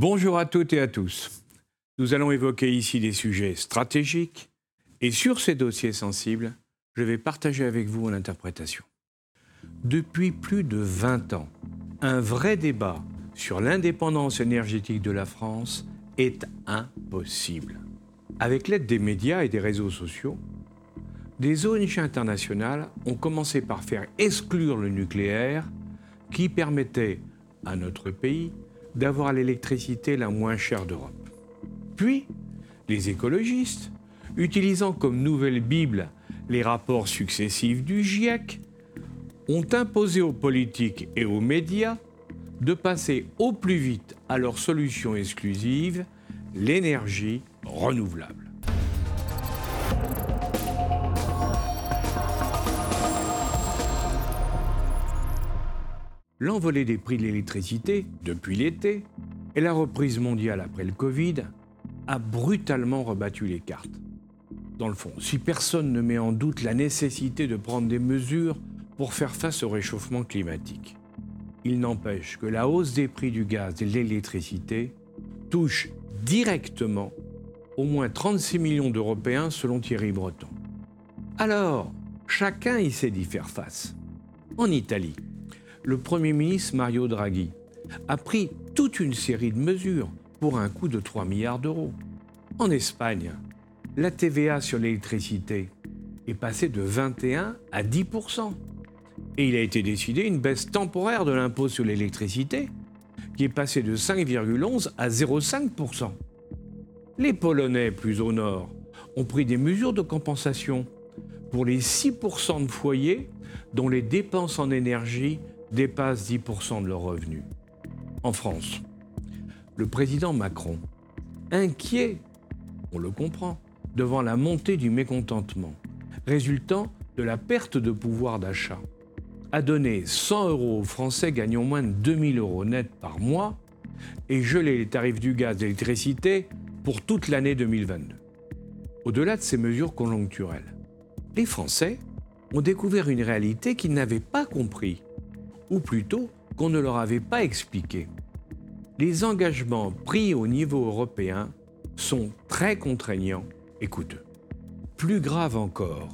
Bonjour à toutes et à tous. Nous allons évoquer ici des sujets stratégiques et sur ces dossiers sensibles, je vais partager avec vous mon interprétation. Depuis plus de 20 ans, un vrai débat sur l'indépendance énergétique de la France est impossible. Avec l'aide des médias et des réseaux sociaux, des ONG internationales ont commencé par faire exclure le nucléaire qui permettait à notre pays d'avoir l'électricité la moins chère d'Europe. Puis, les écologistes, utilisant comme nouvelle Bible les rapports successifs du GIEC, ont imposé aux politiques et aux médias de passer au plus vite à leur solution exclusive, l'énergie renouvelable. L'envolée des prix de l'électricité depuis l'été et la reprise mondiale après le Covid a brutalement rebattu les cartes. Dans le fond, si personne ne met en doute la nécessité de prendre des mesures pour faire face au réchauffement climatique, il n'empêche que la hausse des prix du gaz et de l'électricité touche directement au moins 36 millions d'Européens selon Thierry Breton. Alors, chacun y sait d'y faire face. En Italie, le Premier ministre Mario Draghi a pris toute une série de mesures pour un coût de 3 milliards d'euros. En Espagne, la TVA sur l'électricité est passée de 21 à 10 Et il a été décidé une baisse temporaire de l'impôt sur l'électricité, qui est passé de 5,11 à 0,5% Les Polonais, plus au nord, ont pris des mesures de compensation pour les 6% de foyers dont les dépenses en énergie dépassent 10% de leurs revenus. En France, le président Macron, inquiet, on le comprend, devant la montée du mécontentement résultant de la perte de pouvoir d'achat, a donné 100 euros aux Français gagnant moins de 2000 euros net par mois et gelé les tarifs du gaz et de l'électricité pour toute l'année 2022. Au-delà de ces mesures conjoncturelles, les Français ont découvert une réalité qu'ils n'avaient pas compris ou plutôt qu'on ne leur avait pas expliqué. Les engagements pris au niveau européen sont très contraignants et coûteux. Plus grave encore,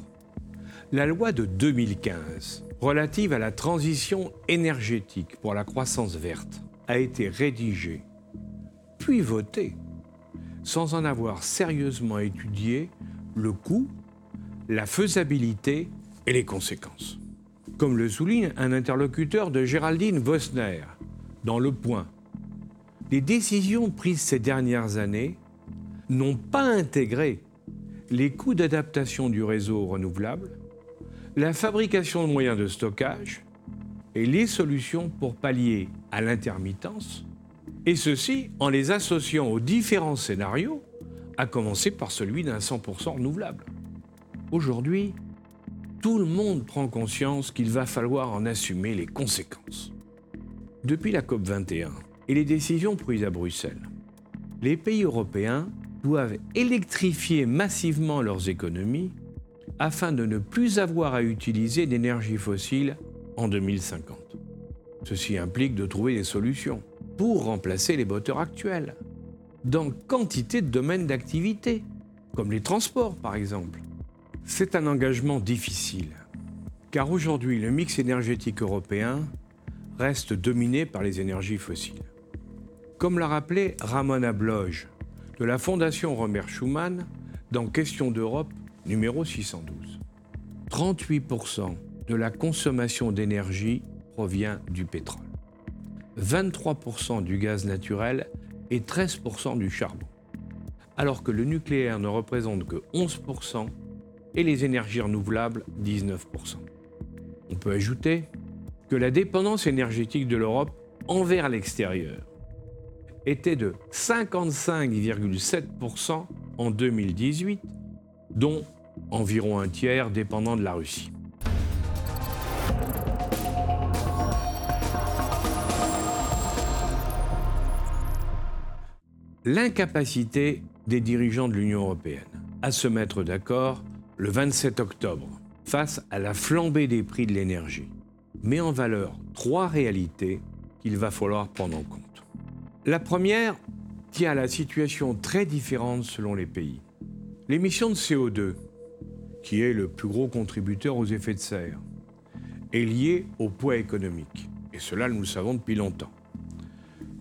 la loi de 2015 relative à la transition énergétique pour la croissance verte a été rédigée, puis votée, sans en avoir sérieusement étudié le coût, la faisabilité et les conséquences comme le souligne un interlocuteur de Géraldine Vosner dans Le Point. Les décisions prises ces dernières années n'ont pas intégré les coûts d'adaptation du réseau renouvelable, la fabrication de moyens de stockage et les solutions pour pallier à l'intermittence, et ceci en les associant aux différents scénarios, à commencer par celui d'un 100% renouvelable. Aujourd'hui, tout le monde prend conscience qu'il va falloir en assumer les conséquences. Depuis la COP21 et les décisions prises à Bruxelles, les pays européens doivent électrifier massivement leurs économies afin de ne plus avoir à utiliser d'énergie fossile en 2050. Ceci implique de trouver des solutions pour remplacer les moteurs actuels dans quantité de domaines d'activité, comme les transports par exemple. C'est un engagement difficile, car aujourd'hui le mix énergétique européen reste dominé par les énergies fossiles. Comme l'a rappelé Ramona Bloch de la Fondation Robert Schuman dans Question d'Europe numéro 612. 38% de la consommation d'énergie provient du pétrole, 23% du gaz naturel et 13% du charbon, alors que le nucléaire ne représente que 11% et les énergies renouvelables 19%. On peut ajouter que la dépendance énergétique de l'Europe envers l'extérieur était de 55,7% en 2018, dont environ un tiers dépendant de la Russie. L'incapacité des dirigeants de l'Union européenne à se mettre d'accord le 27 octobre, face à la flambée des prix de l'énergie, met en valeur trois réalités qu'il va falloir prendre en compte. La première, tient à la situation très différente selon les pays. L'émission de CO2, qui est le plus gros contributeur aux effets de serre, est liée au poids économique. Et cela, nous le savons depuis longtemps.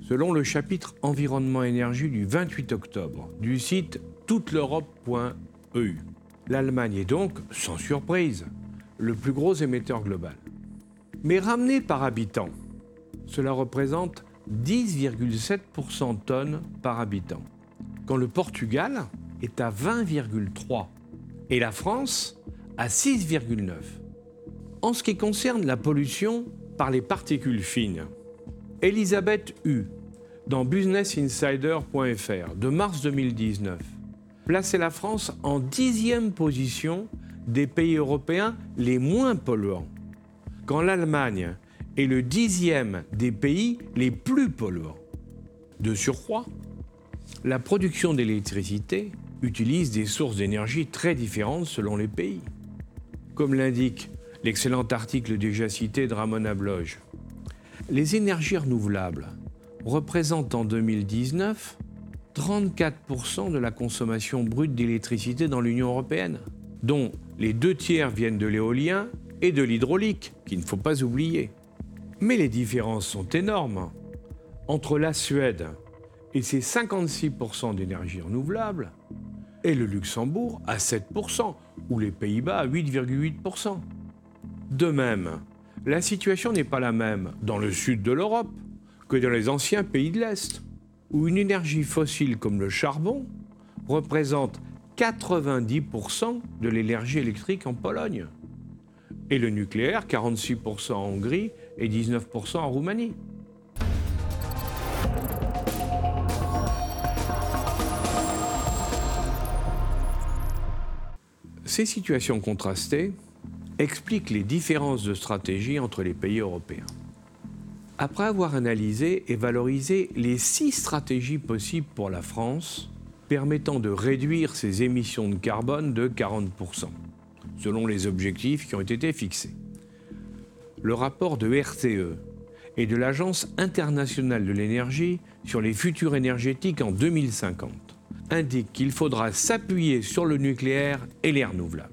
Selon le chapitre Environnement-énergie du 28 octobre du site touteleurope.eu, l'Allemagne est donc, sans surprise, le plus gros émetteur global. Mais ramené par habitant, cela représente 10,7% tonnes par habitant, quand le Portugal est à 20,3% et la France à 6,9%. En ce qui concerne la pollution par les particules fines, Elisabeth Hu, dans businessinsider.fr de mars 2019, plaçait la France en dixième position des pays européens les moins polluants, quand l'Allemagne est le dixième des pays les plus polluants. De surcroît, la production d'électricité utilise des sources d'énergie très différentes selon les pays. Comme l'indique l'excellent article déjà cité de Ramona Bloch, les énergies renouvelables représentent en 2019 34% de la consommation brute d'électricité dans l'Union européenne, dont les deux tiers viennent de l'éolien et de l'hydraulique, qu'il ne faut pas oublier. Mais les différences sont énormes. Entre la Suède et ses 56% d'énergie renouvelable, et le Luxembourg à 7%, ou les Pays-Bas à 8,8%. De même, la situation n'est pas la même dans le sud de l'Europe que dans les anciens pays de l'Est, où une énergie fossile comme le charbon représente 90% de l'énergie électrique en Pologne, et le nucléaire 46% en Hongrie et 19% en Roumanie. Ces situations contrastées expliquent les différences de stratégie entre les pays européens. Après avoir analysé et valorisé les six stratégies possibles pour la France, permettant de réduire ses émissions de carbone de 40%, selon les objectifs qui ont été fixés. Le rapport de RTE et de l'Agence internationale de l'énergie sur les futurs énergétiques en 2050 indique qu'il faudra s'appuyer sur le nucléaire et les renouvelables.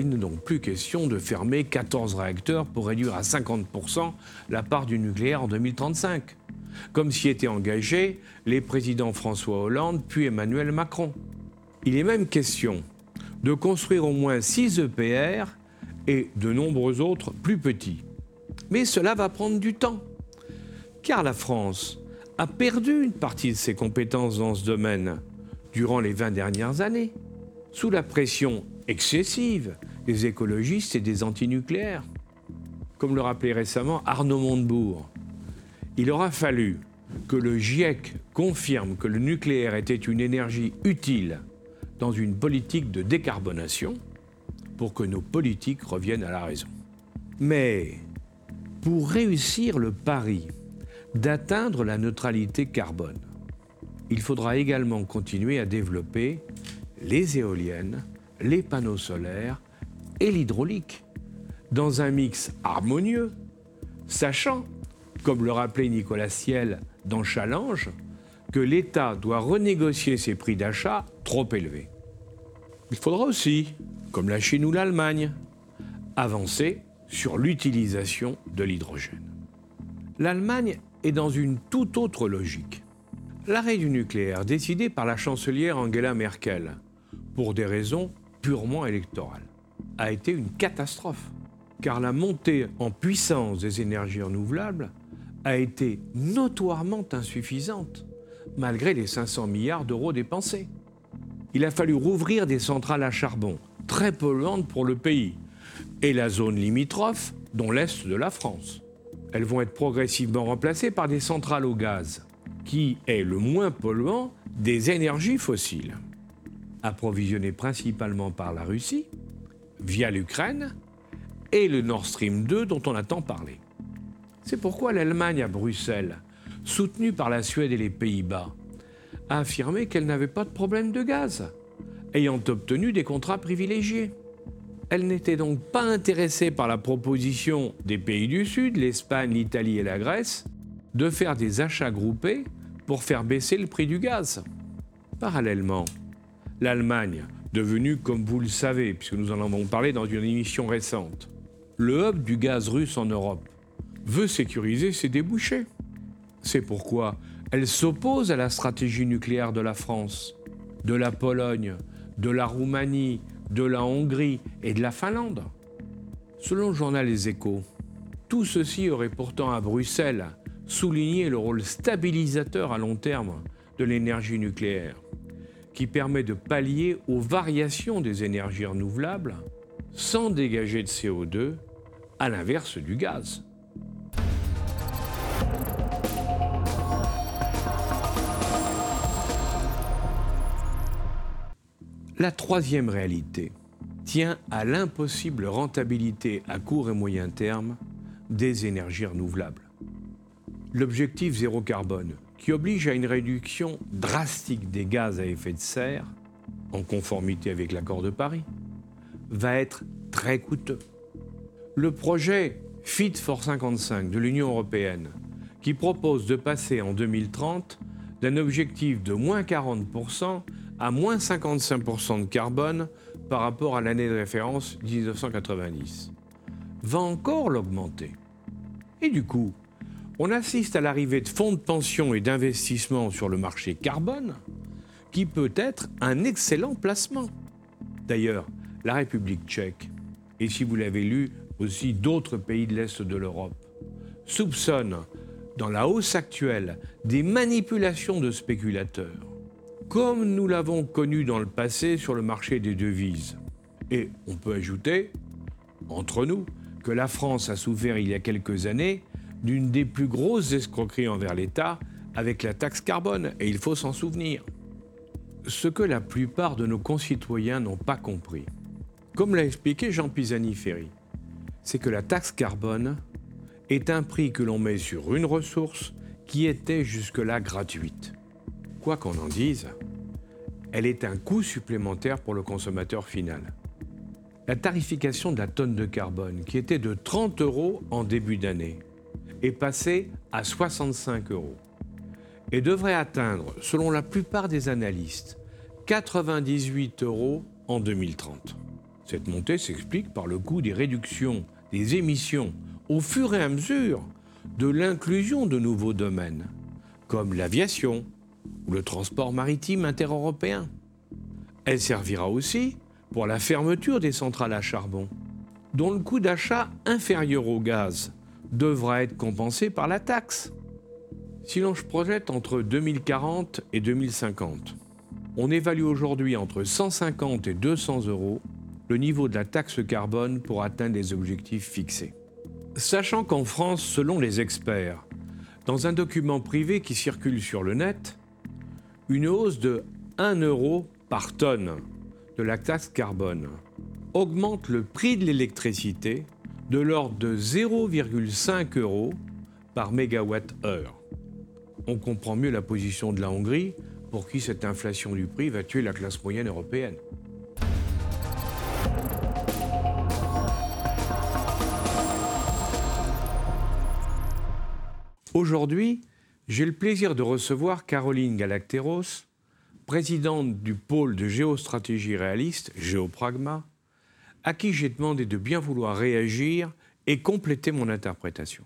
Il n'est donc plus question de fermer 14 réacteurs pour réduire à 50% la part du nucléaire en 2035, comme s'y étaient engagés les présidents François Hollande puis Emmanuel Macron. Il est même question de construire au moins 6 EPR et de nombreux autres plus petits. Mais cela va prendre du temps, car la France a perdu une partie de ses compétences dans ce domaine durant les 20 dernières années, sous la pression excessive des écologistes et des antinucléaires. Comme le rappelait récemment Arnaud Montebourg, il aura fallu que le GIEC confirme que le nucléaire était une énergie utile dans une politique de décarbonation pour que nos politiques reviennent à la raison. Mais pour réussir le pari d'atteindre la neutralité carbone. Il faudra également continuer à développer les éoliennes, les panneaux solaires et l'hydraulique dans un mix harmonieux, sachant, comme le rappelait Nicolas Ciel dans Challenge, que l'État doit renégocier ses prix d'achat trop élevés. Il faudra aussi, comme la Chine ou l'Allemagne, avancer sur l'utilisation de l'hydrogène. L'Allemagne est dans une toute autre logique. L'arrêt du nucléaire, décidé par la chancelière Angela Merkel, pour des raisons purement électorales, a été une catastrophe, car la montée en puissance des énergies renouvelables a été notoirement insuffisante, malgré les 500 milliards d'euros dépensés. Il a fallu rouvrir des centrales à charbon, très polluantes pour le pays, et la zone limitrophe, dont l'Est de la France. Elles vont être progressivement remplacées par des centrales au gaz, qui est le moins polluant des énergies fossiles. Approvisionnées principalement par la Russie, via l'Ukraine, et le Nord Stream 2 dont on a tant parlé. C'est pourquoi l'Allemagne à Bruxelles, soutenue par la Suède et les Pays-Bas, a affirmé qu'elle n'avait pas de problème de gaz, ayant obtenu des contrats privilégiés. Elle n'était donc pas intéressée par la proposition des pays du Sud, l'Espagne, l'Italie et la Grèce, de faire des achats groupés pour faire baisser le prix du gaz. Parallèlement, l'Allemagne, devenue, comme vous le savez, puisque nous en avons parlé dans une émission récente, le hub du gaz russe en Europe, veut sécuriser ses débouchés. C'est pourquoi elle s'oppose à la stratégie nucléaire de la France, de la Pologne, de la Roumanie, de la Hongrie et de la Finlande. Selon le journal Les Échos, tout ceci aurait pourtant à Bruxelles souligné le rôle stabilisateur à long terme de l'énergie nucléaire, qui permet de pallier aux variations des énergies renouvelables sans dégager de CO2, à l'inverse du gaz. La troisième réalité tient à l'impossible rentabilité à court et moyen terme des énergies renouvelables. L'objectif zéro carbone, qui oblige à une réduction drastique des gaz à effet de serre, en conformité avec l'accord de Paris, va être très coûteux. Le projet Fit for 55 de l'Union européenne, qui propose de passer en 2030 d'un objectif de moins 40% à moins 55% de carbone par rapport à l'année de référence 1990, va encore l'augmenter. Et du coup, on assiste à l'arrivée de fonds de pension et d'investissement sur le marché carbone, qui peut être un excellent placement. D'ailleurs, la République tchèque, et si vous l'avez lu, aussi d'autres pays de l'Est de l'Europe, soupçonnent, dans la hausse actuelle, des manipulations de spéculateurs comme nous l'avons connu dans le passé sur le marché des devises. Et on peut ajouter, entre nous, que la France a souffert il y a quelques années d'une des plus grosses escroqueries envers l'État avec la taxe carbone, et il faut s'en souvenir. Ce que la plupart de nos concitoyens n'ont pas compris, comme l'a expliqué Jean Pisani-Ferry, c'est que la taxe carbone est un prix que l'on met sur une ressource qui était jusque-là gratuite. Quoi qu'on en dise, elle est un coût supplémentaire pour le consommateur final. La tarification de la tonne de carbone, qui était de 30 euros en début d'année, est passée à 65 euros et devrait atteindre, selon la plupart des analystes, 98 euros en 2030. Cette montée s'explique par le coût des réductions des émissions au fur et à mesure de l'inclusion de nouveaux domaines, comme l'aviation, ou le transport maritime intereuropéen. Elle servira aussi pour la fermeture des centrales à charbon, dont le coût d'achat inférieur au gaz devra être compensé par la taxe. Si l'on se projette entre 2040 et 2050, on évalue aujourd'hui entre 150 et 200 euros le niveau de la taxe carbone pour atteindre les objectifs fixés. Sachant qu'en France, selon les experts, dans un document privé qui circule sur le net, une hausse de 1 euro par tonne de la taxe carbone augmente le prix de l'électricité de l'ordre de 0,5 euros par mégawatt-heure. On comprend mieux la position de la Hongrie, pour qui cette inflation du prix va tuer la classe moyenne européenne. Aujourd'hui, j'ai le plaisir de recevoir Caroline Galacteros, présidente du pôle de géostratégie réaliste, Géopragma, à qui j'ai demandé de bien vouloir réagir et compléter mon interprétation.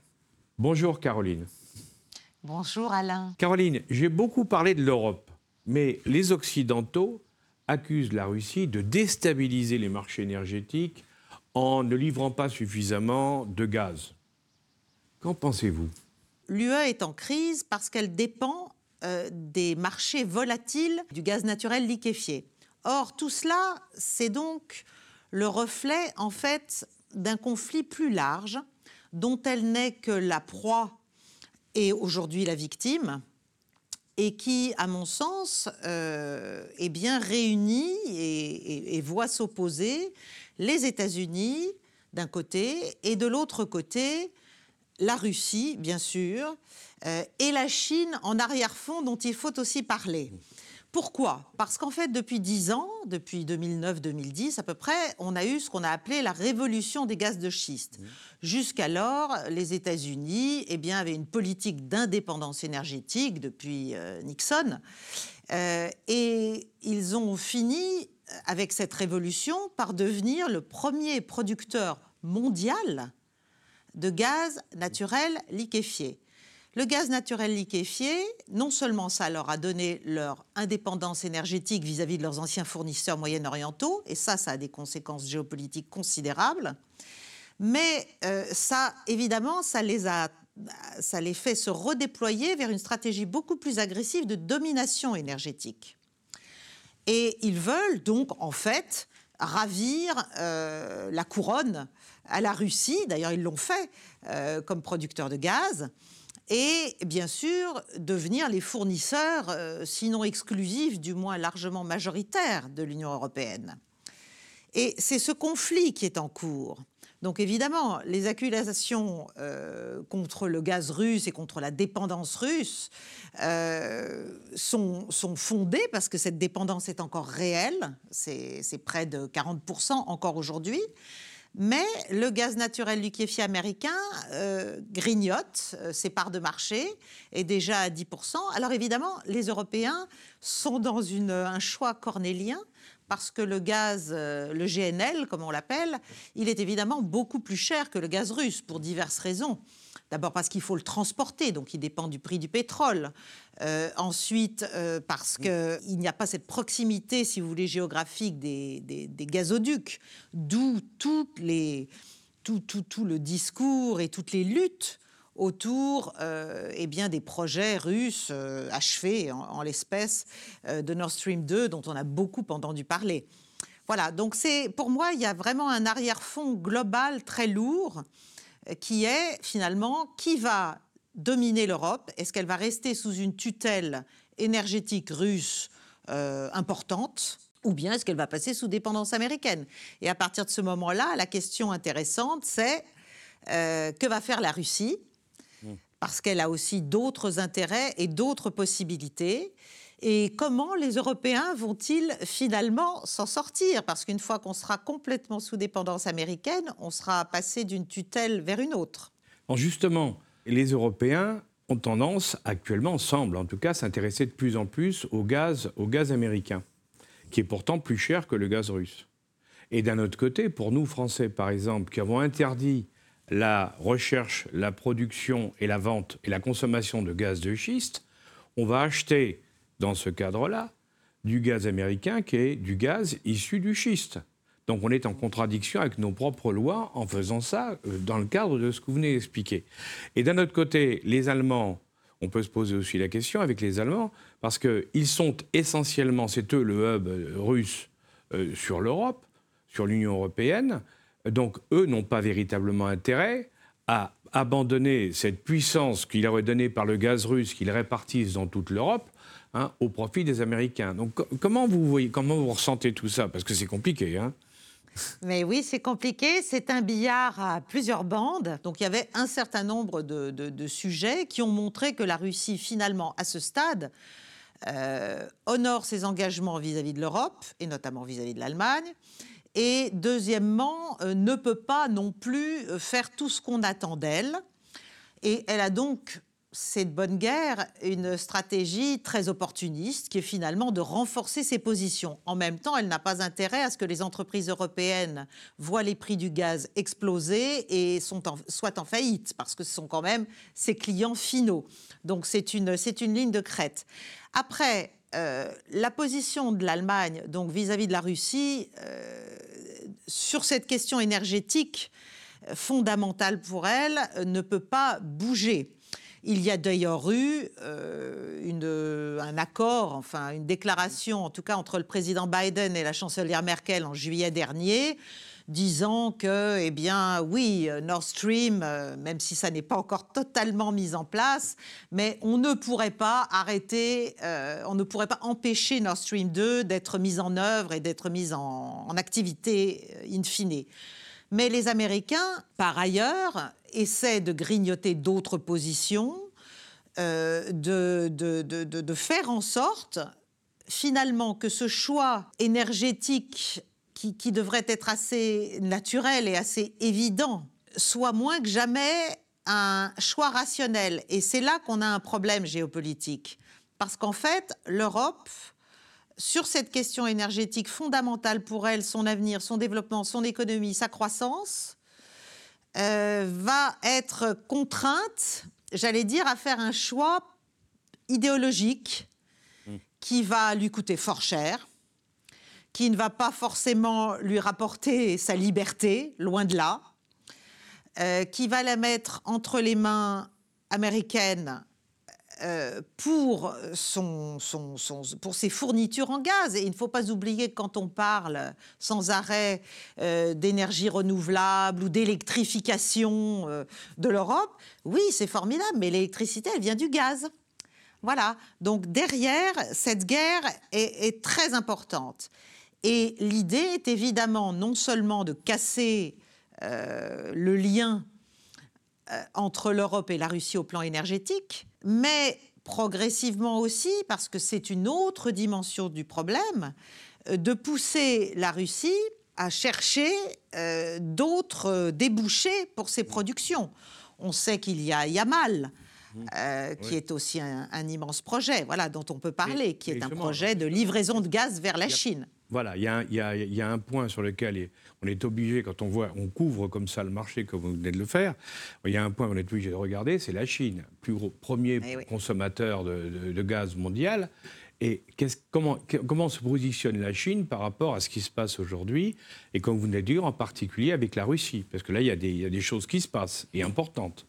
Bonjour Caroline. Bonjour Alain. Caroline, j'ai beaucoup parlé de l'Europe, mais les Occidentaux accusent la Russie de déstabiliser les marchés énergétiques en ne livrant pas suffisamment de gaz. Qu'en pensez-vous? l'UE est en crise parce qu'elle dépend euh, des marchés volatiles du gaz naturel liquéfié. Or, tout cela, c'est donc le reflet, en fait, d'un conflit plus large dont elle n'est que la proie et aujourd'hui la victime, et qui, à mon sens, euh, est bien réuni et voit s'opposer les États-Unis d'un côté et de l'autre côté la Russie, bien sûr, euh, et la Chine en arrière-fond dont il faut aussi parler. Pourquoi? Parce qu'en fait, depuis 10 ans, depuis 2009-2010 à peu près, on a eu ce qu'on a appelé la révolution des gaz de schiste. Mmh. Jusqu'alors, les États-Unis eh bien, avaient une politique d'indépendance énergétique depuis euh, Nixon. Euh, et ils ont fini, avec cette révolution, par devenir le premier producteur mondial de gaz naturel liquéfié. Le gaz naturel liquéfié, non seulement ça leur a donné leur indépendance énergétique vis-à-vis de leurs anciens fournisseurs moyen-orientaux, et ça, ça a des conséquences géopolitiques considérables, mais euh, ça, évidemment, ça les fait se redéployer vers une stratégie beaucoup plus agressive de domination énergétique. Et ils veulent donc, en fait, ravir euh, la couronne à la Russie, d'ailleurs ils l'ont fait euh, comme producteur de gaz, et bien sûr devenir les fournisseurs, euh, sinon exclusifs, du moins largement majoritaires de l'Union européenne. Et c'est ce conflit qui est en cours. Donc évidemment, les accusations euh, contre le gaz russe et contre la dépendance russe euh, sont, sont, fondées parce que cette dépendance est encore réelle, c'est près de 40% encore aujourd'hui. Mais le gaz naturel liquéfié américain euh, grignote euh, ses parts de marché, est déjà à 10%. Alors évidemment, les Européens sont dans un choix cornélien parce que le gaz, euh, le GNL, comme on l'appelle, il est évidemment beaucoup plus cher que le gaz russe pour diverses raisons. D'abord parce qu'il faut le transporter, donc il dépend du prix du pétrole. Euh, ensuite, euh, parce qu'il n'y a pas cette proximité, si vous voulez, géographique des, gazoducs, d'où tout, le discours et toutes les luttes autour euh, eh des projets russes achevés, en, l'espèce de Nord Stream 2, dont on a beaucoup entendu parler. Voilà, donc pour moi, il y a vraiment un arrière-fond global très lourd qui est finalement qui va dominer l'Europe? Est-ce qu'elle va rester sous une tutelle énergétique russe euh, importante ou bien est-ce qu'elle va passer sous dépendance américaine? Et à partir de ce moment-là, la question intéressante, c'est euh, que va faire la Russie? Mmh. Parce qu'elle a aussi d'autres intérêts et d'autres possibilités. Et comment les Européens vont-ils finalement s'en sortir? Parce qu'une fois qu'on sera complètement sous dépendance américaine, on sera passé d'une tutelle vers une autre. justement, les Européens ont tendance, actuellement, semblent en tout cas, s'intéresser de plus en plus au gaz, au gaz américain, qui est pourtant plus cher que le gaz russe. Et d'un autre côté, pour nous, Français, par exemple, qui avons interdit la recherche, la production et la vente et la consommation de gaz de schiste, on va acheter dans ce cadre-là, du gaz américain qui est du gaz issu du schiste. Donc on est en contradiction avec nos propres lois en faisant ça euh, dans le cadre de ce que vous venez d'expliquer. Et d'un autre côté, les Allemands, on peut se poser aussi la question avec les Allemands, parce qu'ils sont essentiellement, c'est eux le hub euh, russe euh, sur l'Europe, sur l'Union européenne, donc eux n'ont pas véritablement intérêt à abandonner cette puissance qu'il aurait donnée par le gaz russe qu'ils répartissent dans toute l'Europe Hein, au profit des Américains. Donc comment vous voyez, comment vous ressentez tout ça? Parce que c'est compliqué. Hein mais oui, c'est compliqué. C'est un billard à plusieurs bandes. Donc il y avait un certain nombre de, sujets qui ont montré que la Russie, finalement, à ce stade, euh, honore ses engagements vis-à-vis de l'Europe, et notamment vis-à-vis de l'Allemagne. Et deuxièmement, euh, ne peut pas non plus euh, faire tout ce qu'on attend d'elle. Et elle a donc c'est de bonne guerre une stratégie très opportuniste qui est finalement de renforcer ses positions. En même temps, elle n'a pas intérêt à ce que les entreprises européennes voient les prix du gaz exploser et sont soient en faillite, parce que ce sont quand même ses clients finaux. Donc c'est une, une ligne de crête. Après, euh, la position de l'Allemagne, donc vis-à-vis de la Russie, euh, sur cette question énergétique fondamentale pour elle, ne peut pas bouger. Il y a d'ailleurs eu euh, un accord, enfin une déclaration, en tout cas entre le président Biden et la chancelière Merkel en juillet dernier, disant que, eh bien, oui, Nord Stream, euh, même si ça n'est pas encore totalement mis en place, mais on ne pourrait pas arrêter, euh, on ne pourrait pas empêcher Nord Stream 2 d'être mis en œuvre et d'être mis en, en activité in fine. Mais les Américains, par ailleurs, essaient de grignoter d'autres positions, euh, de, de, faire en sorte finalement que ce choix énergétique qui, qui devrait être assez naturel et assez évident soit moins que jamais un choix rationnel. Et c'est là qu'on a un problème géopolitique. Parce qu'en fait, l'Europe, sur cette question énergétique fondamentale pour elle, son avenir, son développement, son économie, sa croissance, euh, va être contrainte, j'allais dire, à faire un choix idéologique hmm. qui va lui coûter fort cher, qui ne va pas forcément lui rapporter sa liberté, loin de là, euh, qui va la mettre entre les mains américaines pour, son, pour ses fournitures en gaz. Et il ne faut pas oublier que quand on parle sans arrêt euh, d'énergie renouvelable ou d'électrification de l'Europe, oui, c'est formidable, mais l'électricité, elle vient du gaz. Voilà. Donc derrière, cette guerre est très importante. Et l'idée est évidemment non seulement de casser euh, le lien euh, entre l'Europe et la Russie au plan énergétique, mais progressivement aussi, parce que c'est une autre dimension du problème, euh, de pousser la Russie à chercher d'autres débouchés pour ses productions. On sait qu'il y a Yamal, qui est aussi un, immense projet, voilà, dont on peut parler, qui est un projet de livraison de gaz vers la Chine. Voilà, il y, a un point sur lequel on est obligé, quand on voit, on couvre comme ça le marché, comme vous venez de le faire, il y a un point qu'on est obligé de regarder, c'est la Chine, plus gros, premier eh consommateur de, gaz mondial. Et comment, comment se positionne la Chine par rapport à ce qui se passe aujourd'hui, et comme vous venez de dire, en particulier avec la Russie? Parce que là, il y, a des, il y a des choses qui se passent, et importantes.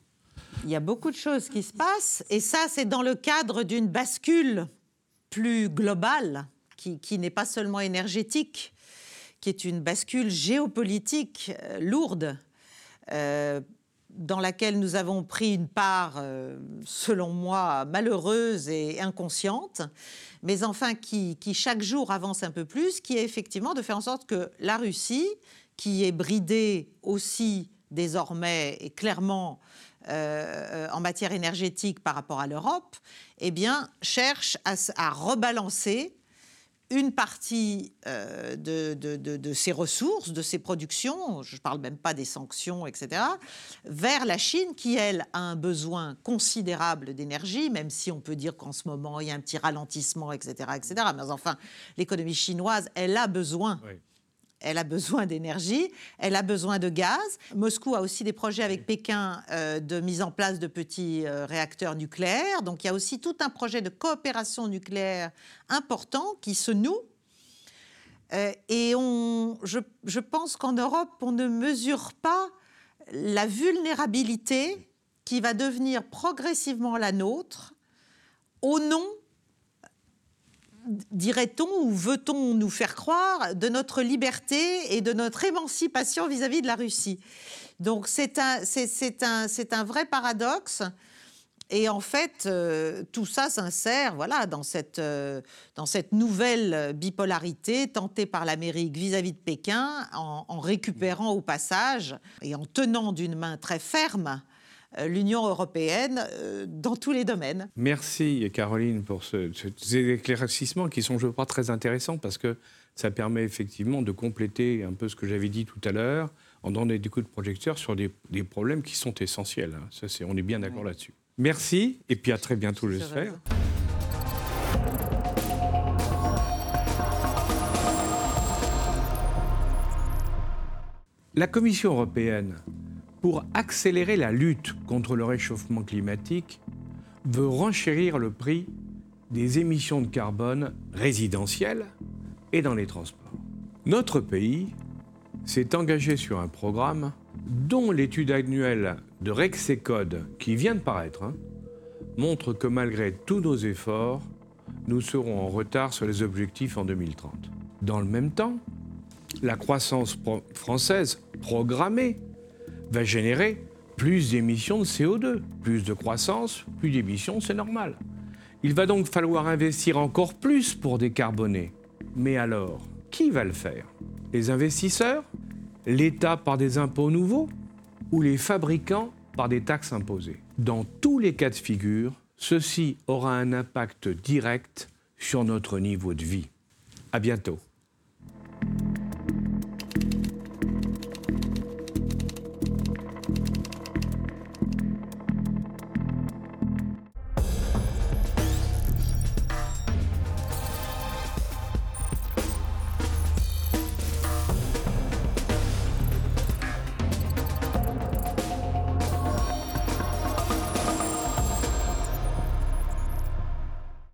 Il y a beaucoup de choses qui se passent, et ça, c'est dans le cadre d'une bascule plus globale qui, n'est pas seulement énergétique, qui est une bascule géopolitique euh, lourde, euh, dans laquelle nous avons pris une part, euh, selon moi, malheureuse et inconsciente, mais enfin qui, chaque jour avance un peu plus, qui est effectivement de faire en sorte que la Russie, qui est bridée aussi désormais et clairement en matière énergétique par rapport à l'Europe, eh bien, cherche à rebalancer une partie euh, de, de, ses ressources, de ses productions, je ne parle même pas des sanctions, etc., vers la Chine qui, elle, a un besoin considérable d'énergie, même si on peut dire qu'en ce moment, il y a un petit ralentissement, etc., etc. Mais enfin, l'économie chinoise, elle a besoin elle a besoin d'énergie, elle a besoin de gaz. Moscou a aussi des projets avec Pékin euh, de mise en place de petits euh, réacteurs nucléaires. Donc il y a aussi tout un projet de coopération nucléaire important qui se noue. Euh, et on, je, je pense qu'en Europe, on ne mesure pas la vulnérabilité qui va devenir progressivement la nôtre au nom dirait-on ou veut-on nous faire croire de notre liberté et de notre émancipation vis-à-vis de la Russie? Donc c'est un, un, un vrai paradoxe. Et en fait, euh, tout ça s'insère voilà, dans, cette, euh, dans cette nouvelle bipolarité tentée par l'Amérique vis-à-vis de Pékin, en, récupérant au passage et en tenant d'une main très ferme l'Union européenne euh, dans tous les domaines. Merci Caroline pour ces éclaircissements qui sont, je crois, très intéressants parce que ça permet effectivement de compléter un peu ce que j'avais dit tout à l'heure en donnant des coups de projecteur sur des, problèmes qui sont essentiels. Hein. Ça, on est bien d'accord là-dessus. Merci et puis à très bientôt, j'espère. La Commission européenne pour accélérer la lutte contre le réchauffement climatique, veut renchérir le prix des émissions de carbone résidentielles et dans les transports. Notre pays s'est engagé sur un programme dont l'étude annuelle de Rexecode, qui vient de paraître, hein, montre que malgré tous nos efforts, nous serons en retard sur les objectifs en 2030. Dans le même temps, la croissance française programmée va générer plus d'émissions de CO2. Plus de croissance, plus d'émissions, c'est normal. Il va donc falloir investir encore plus pour décarboner. Mais alors, qui va le faire? Les investisseurs? L'État par des impôts nouveaux? Ou les fabricants par des taxes imposées? Dans tous les cas de figure, ceci aura un impact direct sur notre niveau de vie. À bientôt.